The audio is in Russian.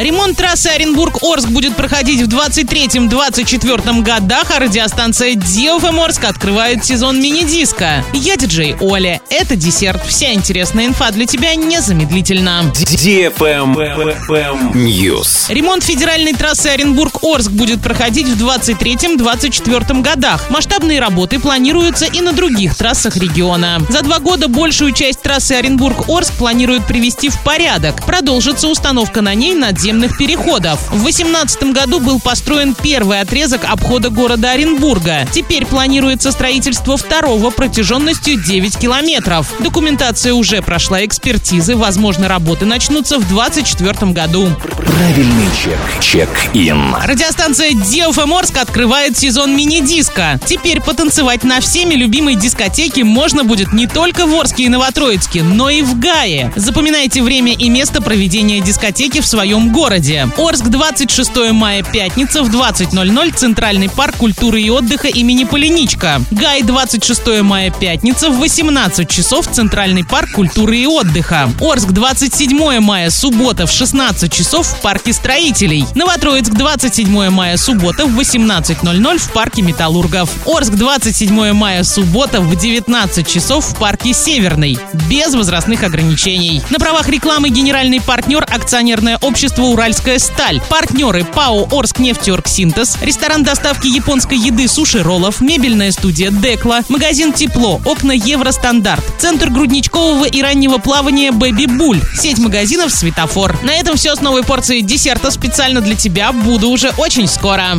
Ремонт трассы Оренбург-Орск будет проходить в 23-24 годах, а радиостанция DFM Орск открывает сезон мини-диска. Я диджей Оля. Это десерт. Вся интересная инфа для тебя незамедлительно. News. Ремонт федеральной трассы Оренбург-Орск будет проходить в 23-24 годах. Масштабные работы планируются и на других трассах региона. За два года большую часть трассы Оренбург-Орск планируют привести в порядок. Продолжится установка на ней надземных переходов. В 2018 году был построен первый отрезок обхода города Оренбурга. Теперь планируется строительство второго протяженностью 9 километров. Документация уже прошла экспертизы. Возможно, работы начнутся в 2024 году. Правильный чек. Чек-ин. Радиостанция Орск открывает сезон мини-диска. Теперь потанцевать на всеми любимой дискотеке можно будет не только в Орске и Новотроицке, но и в Гае. Запоминайте время и место проведения дискотеки в своем городе. Орск, 26 мая, пятница, в 20.00, Центральный парк культуры и отдыха имени Полиничка. Гай, 26 мая, пятница, в 18 часов, Центральный парк культуры и отдыха. Орск, 27 мая, суббота, в 16 часов, в парке строителей. Новотроицк, 27 мая, суббота, в 18.00, в парке металлургов. Орск, 27 мая, суббота, в 19 часов, в парке Северный. Без возрастных ограничений. На правах рекламы генеральный партнер акционерное общество «Уральская сталь». Партнеры ПАО «Орск нефтеоргсинтез», ресторан доставки японской еды «Суши Роллов», мебельная студия «Декла», магазин «Тепло», окна «Евростандарт», центр грудничкового и раннего плавания «Бэби Буль», сеть магазинов «Светофор». На этом все с новой порцией десерта специально для тебя. Буду уже очень скоро.